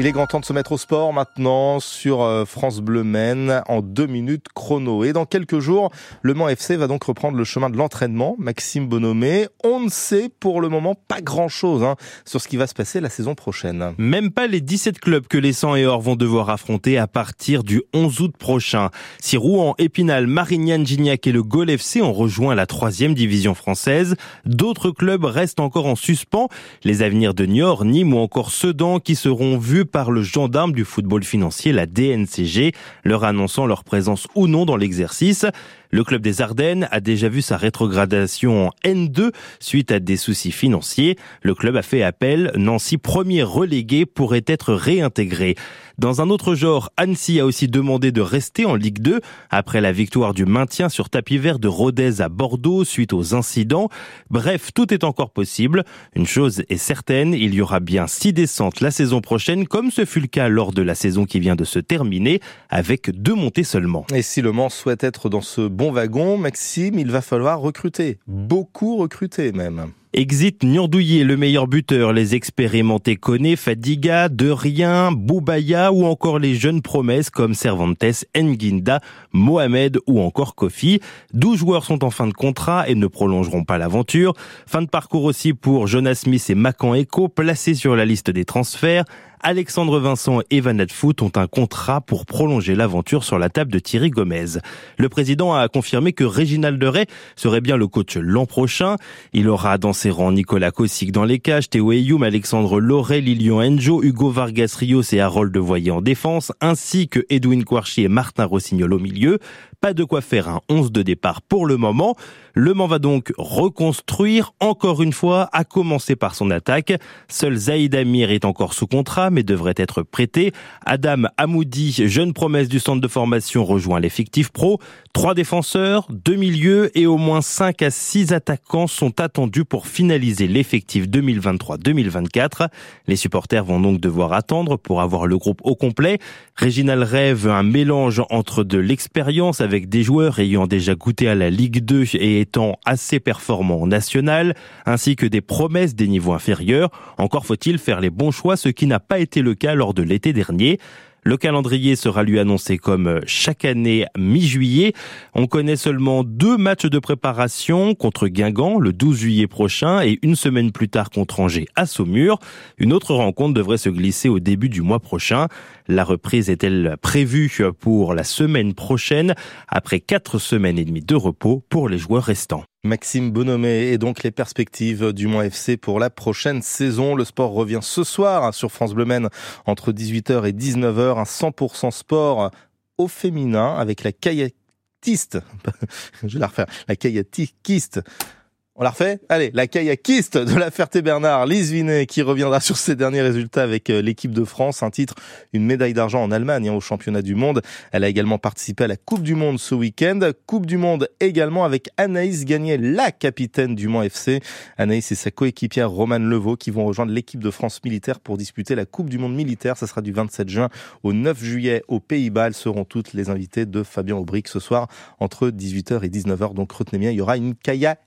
Il est grand temps de se mettre au sport maintenant sur euh, France Bleu Maine en deux minutes chrono. Et dans quelques jours, le Mans FC va donc reprendre le chemin de l'entraînement. Maxime Bonhomé, on ne sait pour le moment pas grand-chose hein, sur ce qui va se passer la saison prochaine. Même pas les 17 clubs que les 100 et Or vont devoir affronter à partir du 11 août prochain. Si Rouen, Épinal, Marignane, Gignac et le Gol FC ont rejoint la troisième division française, d'autres clubs restent encore en suspens. Les avenirs de Niort, Nîmes ou encore Sedan qui seront vus par le gendarme du football financier, la DNCG, leur annonçant leur présence ou non dans l'exercice. Le club des Ardennes a déjà vu sa rétrogradation en N2 suite à des soucis financiers. Le club a fait appel. Nancy, premier relégué, pourrait être réintégré. Dans un autre genre, Annecy a aussi demandé de rester en Ligue 2 après la victoire du maintien sur tapis vert de Rodez à Bordeaux suite aux incidents. Bref, tout est encore possible. Une chose est certaine, il y aura bien six descentes la saison prochaine ce fut le cas lors de la saison qui vient de se terminer avec deux montées seulement. Et si le Mans souhaite être dans ce bon wagon, Maxime, il va falloir recruter. Beaucoup recruter même. Exit Niandouillet, le meilleur buteur, les expérimentés Koné, Fadiga, De Rien, Boubaya ou encore les jeunes promesses comme Cervantes, Nguinda, Mohamed ou encore Kofi. 12 joueurs sont en fin de contrat et ne prolongeront pas l'aventure. Fin de parcours aussi pour Jonas Smith et Macan Echo, placés sur la liste des transferts. Alexandre Vincent et Van Foot ont un contrat pour prolonger l'aventure sur la table de Thierry Gomez. Le président a confirmé que Réginald Ray serait bien le coach l'an prochain. Il aura dans Nicolas Kossik dans les cages, Théo Eyoum, Alexandre Laurel, Lilian Enjo, Hugo Vargas Rios et Harold Voyer en défense, ainsi que Edwin Kouarchi et Martin Rossignol au milieu. Pas de quoi faire un 11 de départ pour le moment. Le Mans va donc reconstruire encore une fois, à commencer par son attaque. Seul Zaïd Amir est encore sous contrat, mais devrait être prêté. Adam Amoudi, jeune promesse du centre de formation, rejoint l'effectif pro. Trois défenseurs, deux milieux et au moins cinq à six attaquants sont attendus pour finaliser l'effectif 2023-2024. Les supporters vont donc devoir attendre pour avoir le groupe au complet. Réginal rêve un mélange entre de l'expérience avec des joueurs ayant déjà goûté à la Ligue 2 et étant assez performants en national, ainsi que des promesses des niveaux inférieurs. Encore faut-il faire les bons choix, ce qui n'a pas été le cas lors de l'été dernier. Le calendrier sera lui annoncé comme chaque année mi-juillet. On connaît seulement deux matchs de préparation contre Guingamp le 12 juillet prochain et une semaine plus tard contre Angers à Saumur. Une autre rencontre devrait se glisser au début du mois prochain. La reprise est-elle prévue pour la semaine prochaine après quatre semaines et demie de repos pour les joueurs restants? Maxime Bonhomé et donc les perspectives du Mont FC pour la prochaine saison. Le sport revient ce soir hein, sur France Bleu Maine entre 18h et 19h, un 100% sport au féminin avec la kayakiste, je vais la refaire, la kayakiste on la refait? Allez, la kayakiste de la Ferté-Bernard, Lise Vinet, qui reviendra sur ses derniers résultats avec euh, l'équipe de France. Un titre, une médaille d'argent en Allemagne hein, au championnat du monde. Elle a également participé à la Coupe du Monde ce week-end. Coupe du Monde également avec Anaïs Gagné, la capitaine du Mans FC. Anaïs et sa coéquipière Romane Levaux qui vont rejoindre l'équipe de France militaire pour disputer la Coupe du Monde militaire. Ça sera du 27 juin au 9 juillet aux Pays-Bas. Elles seront toutes les invitées de Fabien Aubric ce soir entre 18h et 19h. Donc retenez bien, il y aura une kayak